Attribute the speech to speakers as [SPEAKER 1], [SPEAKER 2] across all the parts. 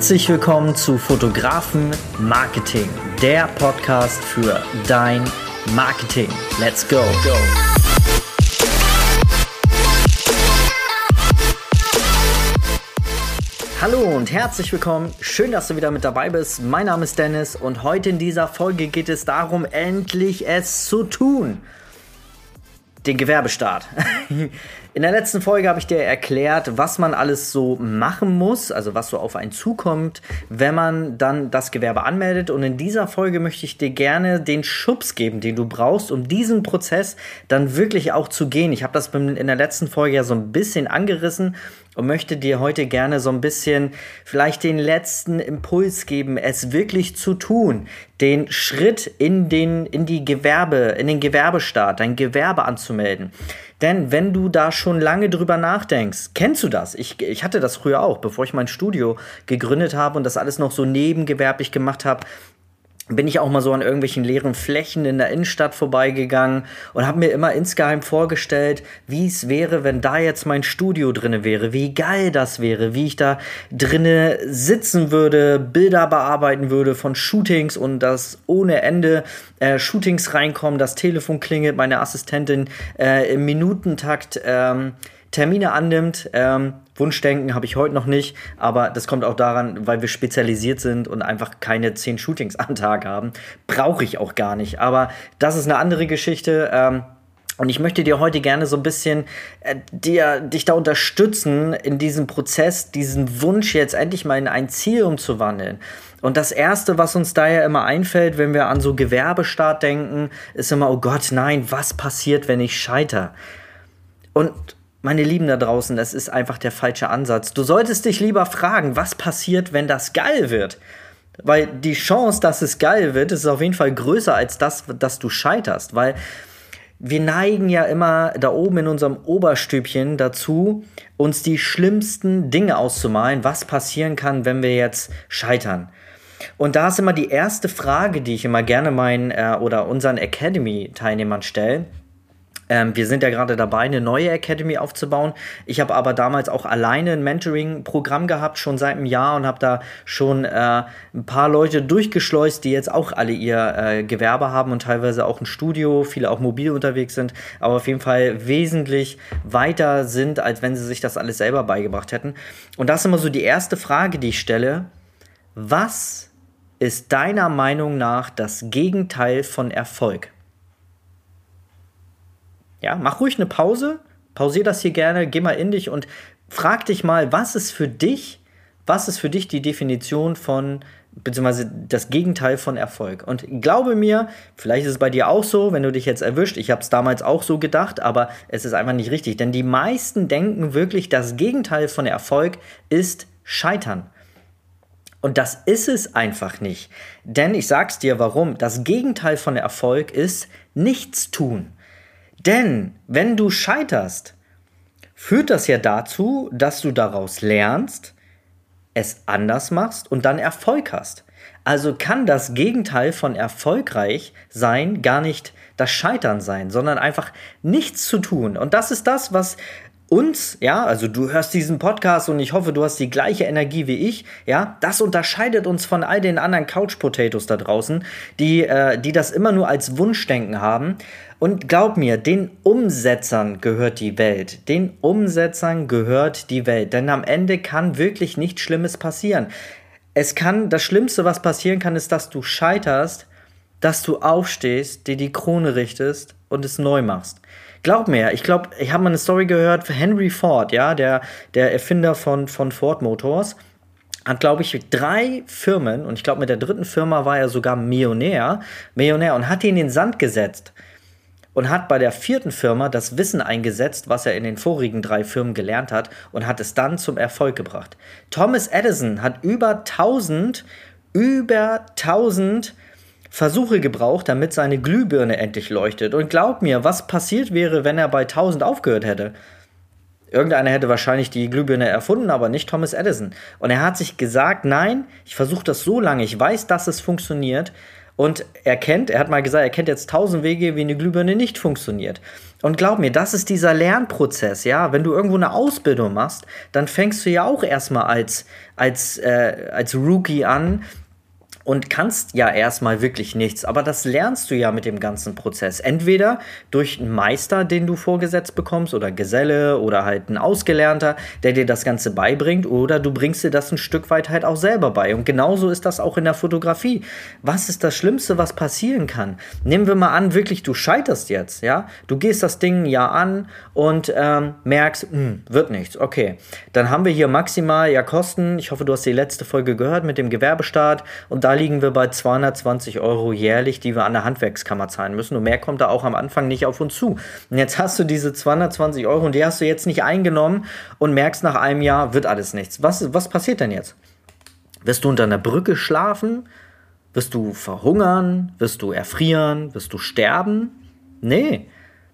[SPEAKER 1] Herzlich willkommen zu Fotografen Marketing, der Podcast für dein Marketing. Let's go. Hallo und herzlich willkommen. Schön, dass du wieder mit dabei bist. Mein Name ist Dennis und heute in dieser Folge geht es darum, endlich es zu tun. Den Gewerbestart. In der letzten Folge habe ich dir erklärt, was man alles so machen muss, also was so auf einen zukommt, wenn man dann das Gewerbe anmeldet. Und in dieser Folge möchte ich dir gerne den Schubs geben, den du brauchst, um diesen Prozess dann wirklich auch zu gehen. Ich habe das in der letzten Folge ja so ein bisschen angerissen und möchte dir heute gerne so ein bisschen vielleicht den letzten Impuls geben, es wirklich zu tun, den Schritt in den in die Gewerbe, in den Gewerbestaat, dein Gewerbe anzumelden. Denn wenn du da schon lange drüber nachdenkst, kennst du das? Ich, ich hatte das früher auch, bevor ich mein Studio gegründet habe und das alles noch so nebengewerblich gemacht habe, bin ich auch mal so an irgendwelchen leeren Flächen in der Innenstadt vorbeigegangen und habe mir immer insgeheim vorgestellt, wie es wäre, wenn da jetzt mein Studio drinne wäre, wie geil das wäre, wie ich da drinne sitzen würde, Bilder bearbeiten würde von Shootings und das ohne Ende äh, Shootings reinkommen, das Telefon klingelt, meine Assistentin äh, im Minutentakt ähm, Termine annimmt. Ähm, Wunschdenken habe ich heute noch nicht, aber das kommt auch daran, weil wir spezialisiert sind und einfach keine zehn Shootings am Tag haben. Brauche ich auch gar nicht. Aber das ist eine andere Geschichte. Ähm, und ich möchte dir heute gerne so ein bisschen äh, dir, dich da unterstützen in diesem Prozess, diesen Wunsch jetzt endlich mal in ein Ziel umzuwandeln. Und das Erste, was uns da ja immer einfällt, wenn wir an so Gewerbestart denken, ist immer, oh Gott, nein, was passiert, wenn ich scheiter? Und meine Lieben da draußen, das ist einfach der falsche Ansatz. Du solltest dich lieber fragen, was passiert, wenn das geil wird? Weil die Chance, dass es geil wird, ist auf jeden Fall größer als das, dass du scheiterst. Weil wir neigen ja immer da oben in unserem Oberstübchen dazu, uns die schlimmsten Dinge auszumalen, was passieren kann, wenn wir jetzt scheitern. Und da ist immer die erste Frage, die ich immer gerne meinen äh, oder unseren Academy-Teilnehmern stelle ähm, wir sind ja gerade dabei, eine neue Academy aufzubauen. Ich habe aber damals auch alleine ein Mentoring-Programm gehabt, schon seit einem Jahr und habe da schon äh, ein paar Leute durchgeschleust, die jetzt auch alle ihr äh, Gewerbe haben und teilweise auch ein Studio, viele auch mobil unterwegs sind, aber auf jeden Fall wesentlich weiter sind, als wenn sie sich das alles selber beigebracht hätten. Und das ist immer so die erste Frage, die ich stelle. Was ist deiner Meinung nach das Gegenteil von Erfolg? Ja, mach ruhig eine Pause, pausier das hier gerne, geh mal in dich und frag dich mal, was ist für dich, was ist für dich die Definition von beziehungsweise das Gegenteil von Erfolg. Und glaube mir, vielleicht ist es bei dir auch so, wenn du dich jetzt erwischt. Ich habe es damals auch so gedacht, aber es ist einfach nicht richtig. Denn die meisten denken wirklich, das Gegenteil von Erfolg ist Scheitern. Und das ist es einfach nicht. Denn ich sag's dir warum. Das Gegenteil von Erfolg ist nichts tun. Denn wenn du scheiterst, führt das ja dazu, dass du daraus lernst, es anders machst und dann Erfolg hast. Also kann das Gegenteil von erfolgreich sein gar nicht das Scheitern sein, sondern einfach nichts zu tun. Und das ist das, was uns, ja, also du hörst diesen Podcast und ich hoffe, du hast die gleiche Energie wie ich, ja, das unterscheidet uns von all den anderen Couch Potatoes da draußen, die, äh, die das immer nur als Wunschdenken haben. Und glaub mir, den Umsetzern gehört die Welt. Den Umsetzern gehört die Welt. Denn am Ende kann wirklich nichts Schlimmes passieren. Es kann, das Schlimmste, was passieren kann, ist, dass du scheiterst, dass du aufstehst, dir die Krone richtest und es neu machst. Glaub mir, ich glaube, ich habe mal eine Story gehört für Henry Ford, ja, der, der Erfinder von, von Ford Motors hat, glaube ich, drei Firmen und ich glaube, mit der dritten Firma war er sogar Millionär, Millionär und hat die in den Sand gesetzt und hat bei der vierten Firma das Wissen eingesetzt, was er in den vorigen drei Firmen gelernt hat und hat es dann zum Erfolg gebracht. Thomas Edison hat über 1000, über 1000 Versuche gebraucht, damit seine Glühbirne endlich leuchtet. Und glaub mir, was passiert wäre, wenn er bei 1000 aufgehört hätte? Irgendeiner hätte wahrscheinlich die Glühbirne erfunden, aber nicht Thomas Edison. Und er hat sich gesagt, nein, ich versuche das so lange, ich weiß, dass es funktioniert. Und er kennt, er hat mal gesagt, er kennt jetzt tausend Wege, wie eine Glühbirne nicht funktioniert. Und glaub mir, das ist dieser Lernprozess, ja. Wenn du irgendwo eine Ausbildung machst, dann fängst du ja auch erstmal als, als, äh, als Rookie an, und kannst ja erstmal wirklich nichts. Aber das lernst du ja mit dem ganzen Prozess. Entweder durch einen Meister, den du vorgesetzt bekommst, oder Geselle oder halt ein Ausgelernter, der dir das Ganze beibringt, oder du bringst dir das ein Stück weit halt auch selber bei. Und genauso ist das auch in der Fotografie. Was ist das Schlimmste, was passieren kann? Nehmen wir mal an, wirklich, du scheiterst jetzt, ja? Du gehst das Ding ja an und ähm, merkst, mh, hm, wird nichts. Okay, dann haben wir hier maximal ja Kosten. Ich hoffe, du hast die letzte Folge gehört mit dem Gewerbestart und da da liegen wir bei 220 Euro jährlich, die wir an der Handwerkskammer zahlen müssen. Und mehr kommt da auch am Anfang nicht auf uns zu. Und jetzt hast du diese 220 Euro und die hast du jetzt nicht eingenommen und merkst nach einem Jahr, wird alles nichts. Was, was passiert denn jetzt? Wirst du unter einer Brücke schlafen? Wirst du verhungern? Wirst du erfrieren? Wirst du sterben? Nee.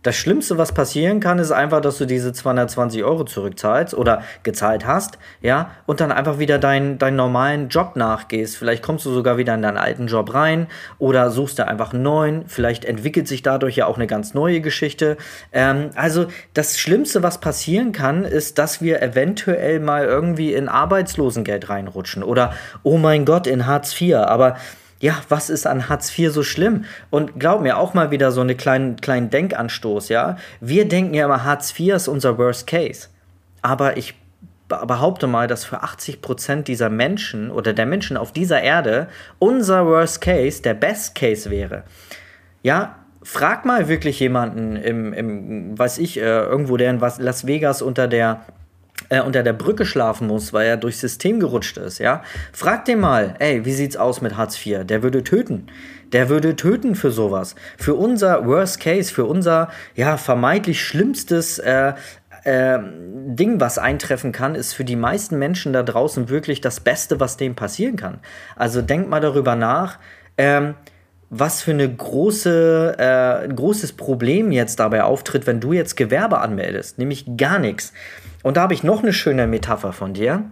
[SPEAKER 1] Das Schlimmste, was passieren kann, ist einfach, dass du diese 220 Euro zurückzahlst oder gezahlt hast, ja, und dann einfach wieder deinen, deinen normalen Job nachgehst. Vielleicht kommst du sogar wieder in deinen alten Job rein oder suchst dir einfach einen neuen. Vielleicht entwickelt sich dadurch ja auch eine ganz neue Geschichte. Ähm, also das Schlimmste, was passieren kann, ist, dass wir eventuell mal irgendwie in Arbeitslosengeld reinrutschen oder, oh mein Gott, in Hartz IV. Aber ja, was ist an Hartz IV so schlimm? Und glaub mir, auch mal wieder so einen kleinen, kleinen Denkanstoß, ja. Wir denken ja immer, Hartz IV ist unser Worst Case. Aber ich behaupte mal, dass für 80 Prozent dieser Menschen oder der Menschen auf dieser Erde unser Worst Case der Best Case wäre. Ja, frag mal wirklich jemanden im, im weiß ich, äh, irgendwo, der in Las Vegas unter der äh, unter der Brücke schlafen muss, weil er durchs System gerutscht ist, ja, frag den mal, ey, wie sieht's aus mit Hartz IV? Der würde töten. Der würde töten für sowas. Für unser Worst Case, für unser, ja, vermeintlich schlimmstes äh, äh, Ding, was eintreffen kann, ist für die meisten Menschen da draußen wirklich das Beste, was dem passieren kann. Also denk mal darüber nach, ähm, was für eine große, äh, ein großes Problem jetzt dabei auftritt, wenn du jetzt Gewerbe anmeldest, nämlich gar nichts. Und da habe ich noch eine schöne Metapher von dir.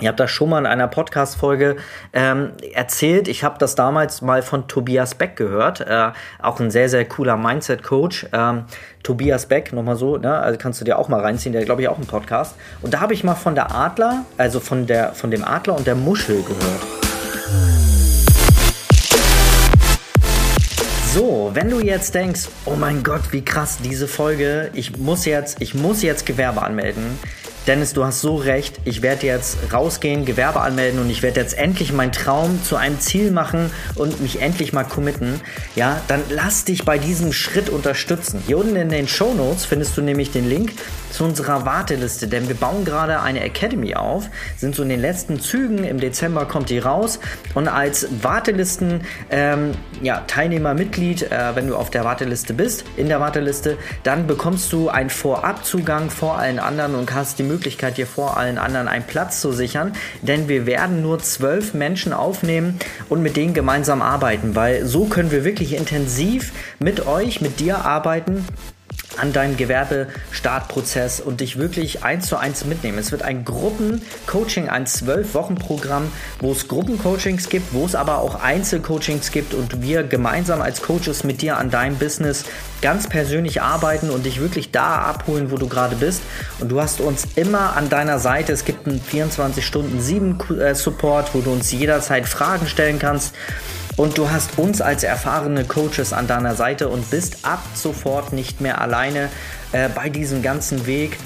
[SPEAKER 1] Ihr habt das schon mal in einer Podcast-Folge ähm, erzählt. Ich habe das damals mal von Tobias Beck gehört. Äh, auch ein sehr, sehr cooler Mindset-Coach. Ähm, Tobias Beck, nochmal so, ne? also kannst du dir auch mal reinziehen, der glaube ich auch einen Podcast. Und da habe ich mal von der Adler, also von, der, von dem Adler und der Muschel gehört. So, wenn du jetzt denkst, oh mein Gott, wie krass diese Folge, ich muss jetzt, ich muss jetzt Gewerbe anmelden. Dennis, du hast so recht. Ich werde jetzt rausgehen, Gewerbe anmelden und ich werde jetzt endlich meinen Traum zu einem Ziel machen und mich endlich mal committen. Ja, dann lass dich bei diesem Schritt unterstützen. Hier unten in den Show Notes findest du nämlich den Link zu unserer Warteliste, denn wir bauen gerade eine Academy auf, sind so in den letzten Zügen. Im Dezember kommt die raus. Und als Wartelisten ähm, ja, Teilnehmer, Mitglied, äh, wenn du auf der Warteliste bist, in der Warteliste, dann bekommst du einen Vorabzugang vor allen anderen und hast die Möglichkeit, dir vor allen anderen einen Platz zu sichern, denn wir werden nur zwölf Menschen aufnehmen und mit denen gemeinsam arbeiten, weil so können wir wirklich intensiv mit euch, mit dir arbeiten an deinem Gewerbestartprozess und dich wirklich eins zu eins mitnehmen. Es wird ein Gruppencoaching, ein zwölf Wochen Programm, wo es Gruppencoachings gibt, wo es aber auch Einzelcoachings gibt und wir gemeinsam als Coaches mit dir an deinem Business ganz persönlich arbeiten und dich wirklich da abholen, wo du gerade bist. Und du hast uns immer an deiner Seite. Es gibt einen 24 Stunden 7 äh, Support, wo du uns jederzeit Fragen stellen kannst. Und du hast uns als erfahrene Coaches an deiner Seite und bist ab sofort nicht mehr alleine äh, bei diesem ganzen Weg.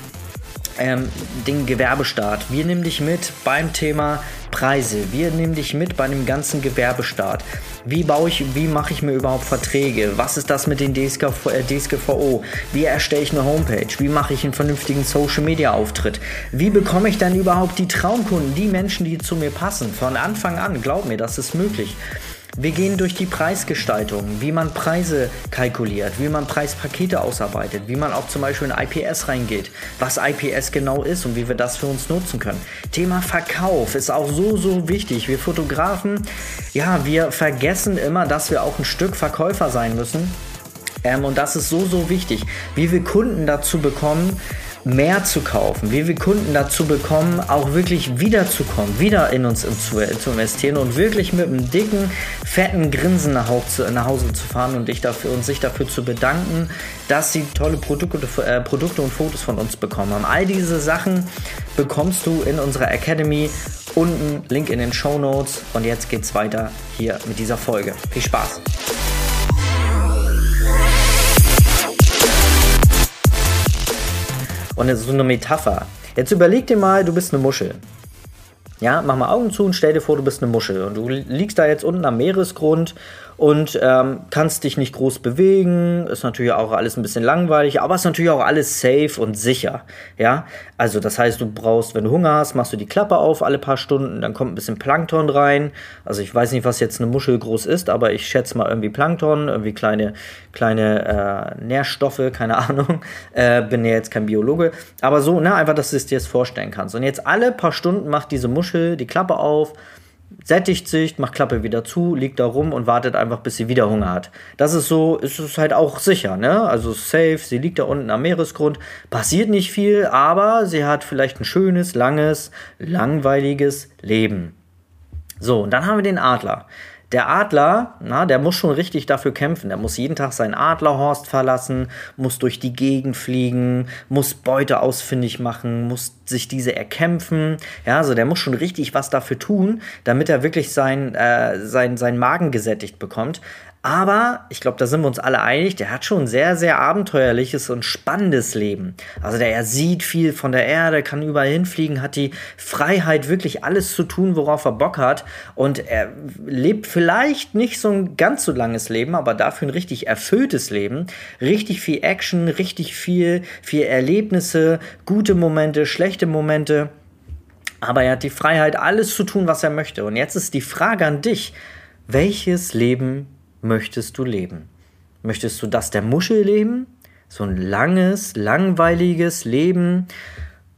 [SPEAKER 1] Ähm, den Gewerbestart. Wir nehmen dich mit beim Thema Preise. Wir nehmen dich mit bei dem ganzen Gewerbestart. Wie baue ich, wie mache ich mir überhaupt Verträge? Was ist das mit den DSGV, äh, DSGVO? Wie erstelle ich eine Homepage? Wie mache ich einen vernünftigen Social Media Auftritt? Wie bekomme ich dann überhaupt die Traumkunden, die Menschen, die zu mir passen? Von Anfang an, glaub mir, das ist möglich. Wir gehen durch die Preisgestaltung, wie man Preise kalkuliert, wie man Preispakete ausarbeitet, wie man auch zum Beispiel in IPS reingeht, was IPS genau ist und wie wir das für uns nutzen können. Thema Verkauf ist auch so, so wichtig. Wir Fotografen, ja, wir vergessen immer, dass wir auch ein Stück Verkäufer sein müssen. Ähm, und das ist so, so wichtig, wie wir Kunden dazu bekommen, mehr zu kaufen, wie wir Kunden dazu bekommen, auch wirklich wiederzukommen, wieder in uns zu, investieren und wirklich mit einem dicken, fetten Grinsen nach, Hause zu fahren und, dich dafür, und sich dafür zu bedanken, dass sie tolle Produkte, äh, Produkte und Fotos von uns bekommen haben. All diese Sachen bekommst du in unserer Academy. Unten Link in den Show Notes. Und jetzt geht's weiter hier mit dieser Folge. Viel Spaß! Und das ist so eine Metapher. Jetzt überleg dir mal, du bist eine Muschel. Ja, mach mal Augen zu und stell dir vor, du bist eine Muschel. Und du liegst da jetzt unten am Meeresgrund und ähm, kannst dich nicht groß bewegen. Ist natürlich auch alles ein bisschen langweilig, aber ist natürlich auch alles safe und sicher. Ja, also das heißt, du brauchst, wenn du Hunger hast, machst du die Klappe auf alle paar Stunden, dann kommt ein bisschen Plankton rein. Also ich weiß nicht, was jetzt eine Muschel groß ist, aber ich schätze mal irgendwie Plankton, irgendwie kleine, kleine äh, Nährstoffe, keine Ahnung. Äh, bin ja jetzt kein Biologe, aber so, ne, einfach, dass du es dir jetzt vorstellen kannst. Und jetzt alle paar Stunden macht diese Muschel die Klappe auf sättigt sich, macht Klappe wieder zu, liegt da rum und wartet einfach, bis sie wieder Hunger hat. Das ist so, ist es halt auch sicher, ne? Also safe, sie liegt da unten am Meeresgrund, passiert nicht viel, aber sie hat vielleicht ein schönes, langes, langweiliges Leben. So, und dann haben wir den Adler. Der Adler, na, der muss schon richtig dafür kämpfen. Der muss jeden Tag seinen Adlerhorst verlassen, muss durch die Gegend fliegen, muss Beute ausfindig machen, muss sich diese erkämpfen. Ja, also der muss schon richtig was dafür tun, damit er wirklich sein, äh, sein, sein Magen gesättigt bekommt. Aber ich glaube, da sind wir uns alle einig, der hat schon ein sehr, sehr abenteuerliches und spannendes Leben. Also der er sieht viel von der Erde, kann überall hinfliegen, hat die Freiheit, wirklich alles zu tun, worauf er Bock hat. Und er lebt vielleicht nicht so ein ganz so langes Leben, aber dafür ein richtig erfülltes Leben. Richtig viel Action, richtig viel, viel Erlebnisse, gute Momente, schlechte Momente. Aber er hat die Freiheit, alles zu tun, was er möchte. Und jetzt ist die Frage an dich, welches Leben möchtest du leben? Möchtest du das der Muschel leben? So ein langes, langweiliges Leben.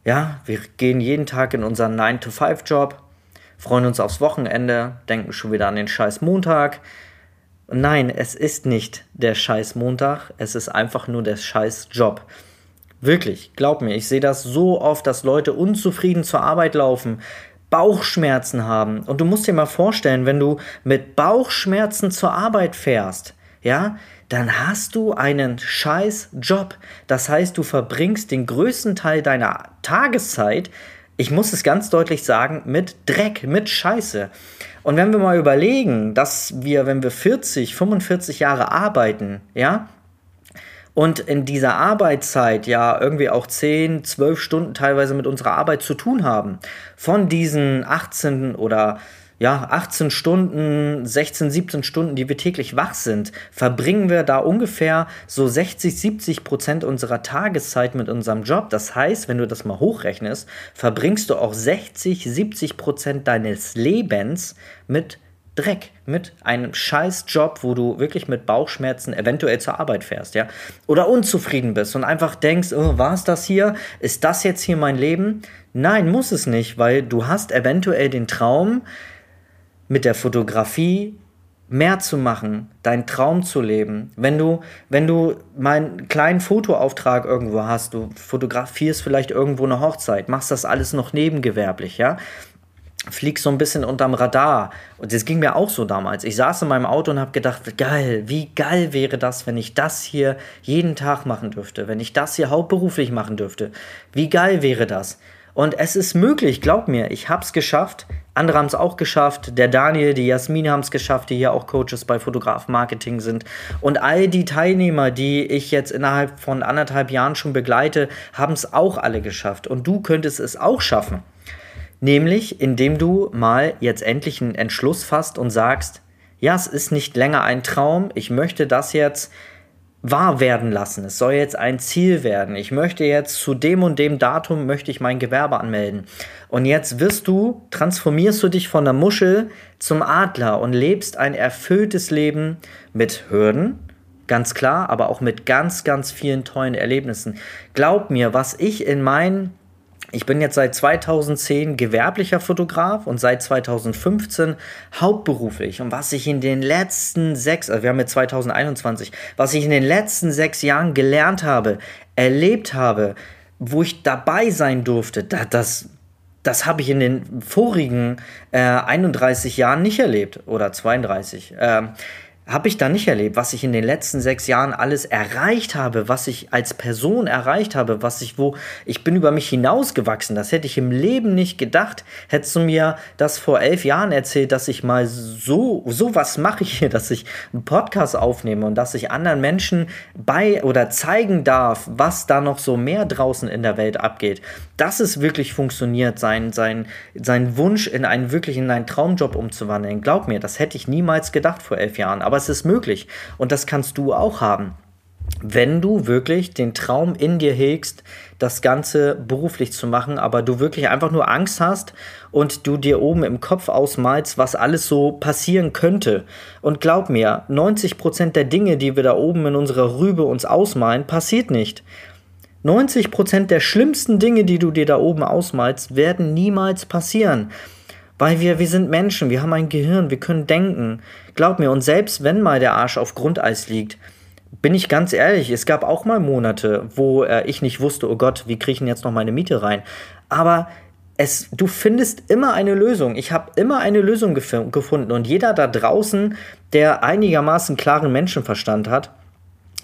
[SPEAKER 1] Ja, wir gehen jeden Tag in unseren 9-to-5-Job, freuen uns aufs Wochenende, denken schon wieder an den scheiß Montag. Nein, es ist nicht der scheiß Montag, es ist einfach nur der scheiß Job. Wirklich, glaub mir, ich sehe das so oft, dass Leute unzufrieden zur Arbeit laufen, Bauchschmerzen haben. Und du musst dir mal vorstellen, wenn du mit Bauchschmerzen zur Arbeit fährst, ja, dann hast du einen scheiß Job. Das heißt, du verbringst den größten Teil deiner Tageszeit, ich muss es ganz deutlich sagen, mit Dreck, mit Scheiße. Und wenn wir mal überlegen, dass wir, wenn wir 40, 45 Jahre arbeiten, ja, und in dieser Arbeitszeit ja irgendwie auch 10, 12 Stunden teilweise mit unserer Arbeit zu tun haben. Von diesen 18 oder ja, 18 Stunden, 16, 17 Stunden, die wir täglich wach sind, verbringen wir da ungefähr so 60, 70 Prozent unserer Tageszeit mit unserem Job. Das heißt, wenn du das mal hochrechnest, verbringst du auch 60, 70 Prozent deines Lebens mit Dreck, mit einem scheiß Job, wo du wirklich mit Bauchschmerzen eventuell zur Arbeit fährst, ja? Oder unzufrieden bist und einfach denkst, oh, war es das hier? Ist das jetzt hier mein Leben? Nein, muss es nicht, weil du hast eventuell den Traum, mit der Fotografie mehr zu machen, deinen Traum zu leben. Wenn du, wenn du mal einen kleinen Fotoauftrag irgendwo hast, du fotografierst vielleicht irgendwo eine Hochzeit, machst das alles noch nebengewerblich, ja? Fliegst so ein bisschen unterm Radar. Und das ging mir auch so damals. Ich saß in meinem Auto und habe gedacht, geil, wie geil wäre das, wenn ich das hier jeden Tag machen dürfte, wenn ich das hier hauptberuflich machen dürfte. Wie geil wäre das? Und es ist möglich, glaub mir, ich habe es geschafft. Andere haben es auch geschafft. Der Daniel, die Jasmine haben es geschafft, die hier auch Coaches bei Fotograf Marketing sind. Und all die Teilnehmer, die ich jetzt innerhalb von anderthalb Jahren schon begleite, haben es auch alle geschafft. Und du könntest es auch schaffen. Nämlich, indem du mal jetzt endlich einen Entschluss fasst und sagst, ja, es ist nicht länger ein Traum, ich möchte das jetzt wahr werden lassen. Es soll jetzt ein Ziel werden. Ich möchte jetzt zu dem und dem Datum möchte ich mein Gewerbe anmelden. Und jetzt wirst du, transformierst du dich von der Muschel zum Adler und lebst ein erfülltes Leben mit Hürden, ganz klar, aber auch mit ganz, ganz vielen tollen Erlebnissen. Glaub mir, was ich in meinen ich bin jetzt seit 2010 gewerblicher Fotograf und seit 2015 hauptberuflich. Und was ich in den letzten sechs, also wir haben jetzt 2021, was ich in den letzten sechs Jahren gelernt habe, erlebt habe, wo ich dabei sein durfte, da, das, das habe ich in den vorigen äh, 31 Jahren nicht erlebt oder 32. Ähm, habe ich da nicht erlebt, was ich in den letzten sechs Jahren alles erreicht habe, was ich als Person erreicht habe, was ich wo, ich bin über mich hinausgewachsen. Das hätte ich im Leben nicht gedacht. Hättest du mir das vor elf Jahren erzählt, dass ich mal so, so was mache ich hier, dass ich einen Podcast aufnehme und dass ich anderen Menschen bei oder zeigen darf, was da noch so mehr draußen in der Welt abgeht. Dass es wirklich funktioniert, sein, sein, sein Wunsch in einen wirklich in einen Traumjob umzuwandeln. Glaub mir, das hätte ich niemals gedacht vor elf Jahren. Aber es ist möglich. Und das kannst du auch haben. Wenn du wirklich den Traum in dir hegst, das Ganze beruflich zu machen, aber du wirklich einfach nur Angst hast und du dir oben im Kopf ausmalst, was alles so passieren könnte. Und glaub mir, 90% der Dinge, die wir da oben in unserer Rübe uns ausmalen, passiert nicht. 90% der schlimmsten Dinge, die du dir da oben ausmalst, werden niemals passieren. Weil wir, wir sind Menschen, wir haben ein Gehirn, wir können denken. Glaub mir, und selbst wenn mal der Arsch auf Grundeis liegt, bin ich ganz ehrlich, es gab auch mal Monate, wo äh, ich nicht wusste, oh Gott, wie kriege ich denn jetzt noch meine Miete rein? Aber es, du findest immer eine Lösung. Ich habe immer eine Lösung gef gefunden. Und jeder da draußen, der einigermaßen klaren Menschenverstand hat,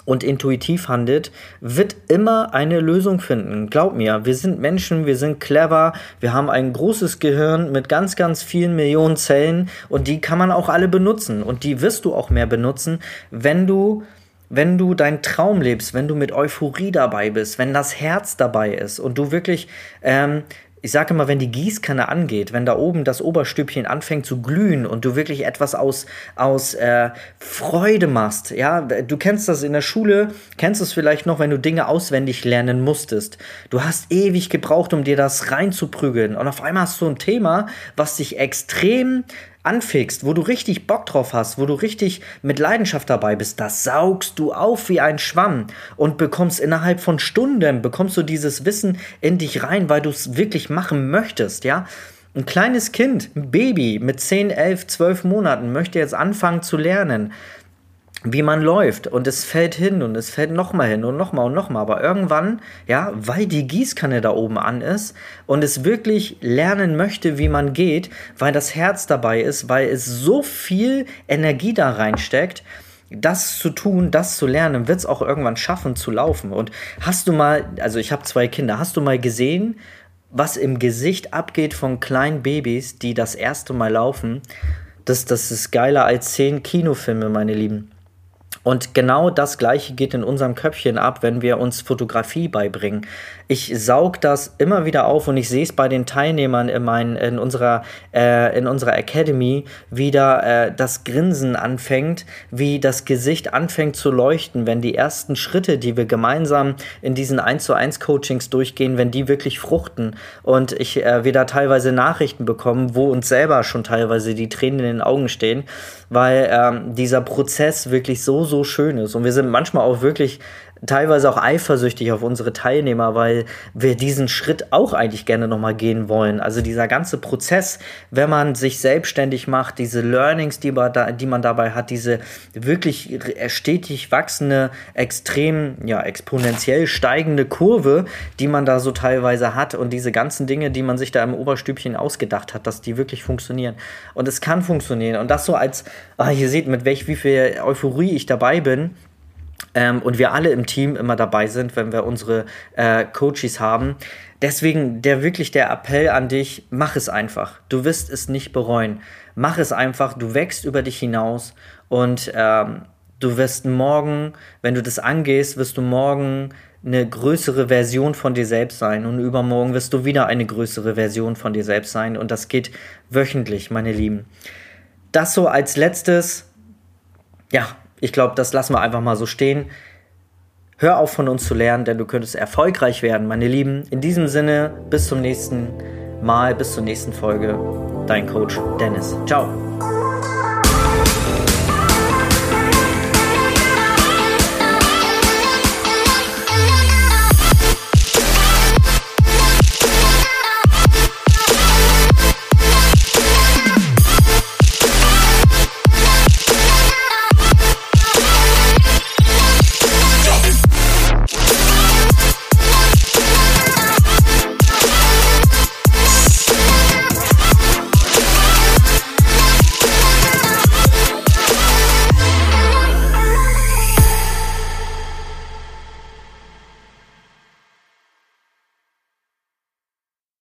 [SPEAKER 1] und intuitiv handelt, wird immer eine Lösung finden. Glaub mir, wir sind Menschen, wir sind clever, wir haben ein großes Gehirn mit ganz, ganz vielen Millionen Zellen und die kann man auch alle benutzen und die wirst du auch mehr benutzen, wenn du wenn du deinen Traum lebst, wenn du mit Euphorie dabei bist, wenn das Herz dabei ist und du wirklich ähm, ich sage immer, wenn die Gießkanne angeht, wenn da oben das Oberstübchen anfängt zu glühen und du wirklich etwas aus, aus äh, Freude machst, ja, du kennst das in der Schule, kennst es vielleicht noch, wenn du Dinge auswendig lernen musstest. Du hast ewig gebraucht, um dir das reinzuprügeln und auf einmal hast du ein Thema, was dich extrem anfixt, wo du richtig Bock drauf hast, wo du richtig mit Leidenschaft dabei bist, das saugst du auf wie ein Schwamm und bekommst innerhalb von Stunden, bekommst du dieses Wissen in dich rein, weil du es wirklich machen möchtest, ja. Ein kleines Kind, ein Baby mit 10, 11, 12 Monaten möchte jetzt anfangen zu lernen wie man läuft und es fällt hin und es fällt nochmal hin und nochmal und nochmal. Aber irgendwann, ja, weil die Gießkanne da oben an ist und es wirklich lernen möchte, wie man geht, weil das Herz dabei ist, weil es so viel Energie da reinsteckt, das zu tun, das zu lernen, wird es auch irgendwann schaffen zu laufen. Und hast du mal, also ich habe zwei Kinder, hast du mal gesehen, was im Gesicht abgeht von kleinen Babys, die das erste Mal laufen? Das, das ist geiler als zehn Kinofilme, meine Lieben. Und genau das Gleiche geht in unserem Köpfchen ab, wenn wir uns Fotografie beibringen. Ich saug das immer wieder auf und ich sehe es bei den Teilnehmern in, mein, in, unserer, äh, in unserer Academy, wie da äh, das Grinsen anfängt, wie das Gesicht anfängt zu leuchten, wenn die ersten Schritte, die wir gemeinsam in diesen 1 zu 1 Coachings durchgehen, wenn die wirklich fruchten und ich äh, wieder teilweise Nachrichten bekommen, wo uns selber schon teilweise die Tränen in den Augen stehen, weil ähm, dieser Prozess wirklich so, so schön ist. Und wir sind manchmal auch wirklich teilweise auch eifersüchtig auf unsere Teilnehmer, weil wir diesen Schritt auch eigentlich gerne nochmal gehen wollen. Also dieser ganze Prozess, wenn man sich selbstständig macht, diese Learnings, die man, da, die man dabei hat, diese wirklich stetig wachsende, extrem, ja, exponentiell steigende Kurve, die man da so teilweise hat und diese ganzen Dinge, die man sich da im Oberstübchen ausgedacht hat, dass die wirklich funktionieren. Und es kann funktionieren. Und das so als, ah, ihr seht, mit welch, wie viel Euphorie ich dabei bin ähm, und wir alle im Team immer dabei sind, wenn wir unsere äh, Coaches haben. Deswegen der wirklich der Appell an dich, mach es einfach. Du wirst es nicht bereuen. Mach es einfach, du wächst über dich hinaus und ähm, du wirst morgen, wenn du das angehst, wirst du morgen eine größere Version von dir selbst sein und übermorgen wirst du wieder eine größere Version von dir selbst sein und das geht wöchentlich, meine Lieben. Das so als letztes, ja, ich glaube, das lassen wir einfach mal so stehen. Hör auf von uns zu lernen, denn du könntest erfolgreich werden, meine Lieben. In diesem Sinne, bis zum nächsten Mal, bis zur nächsten Folge. Dein Coach Dennis. Ciao.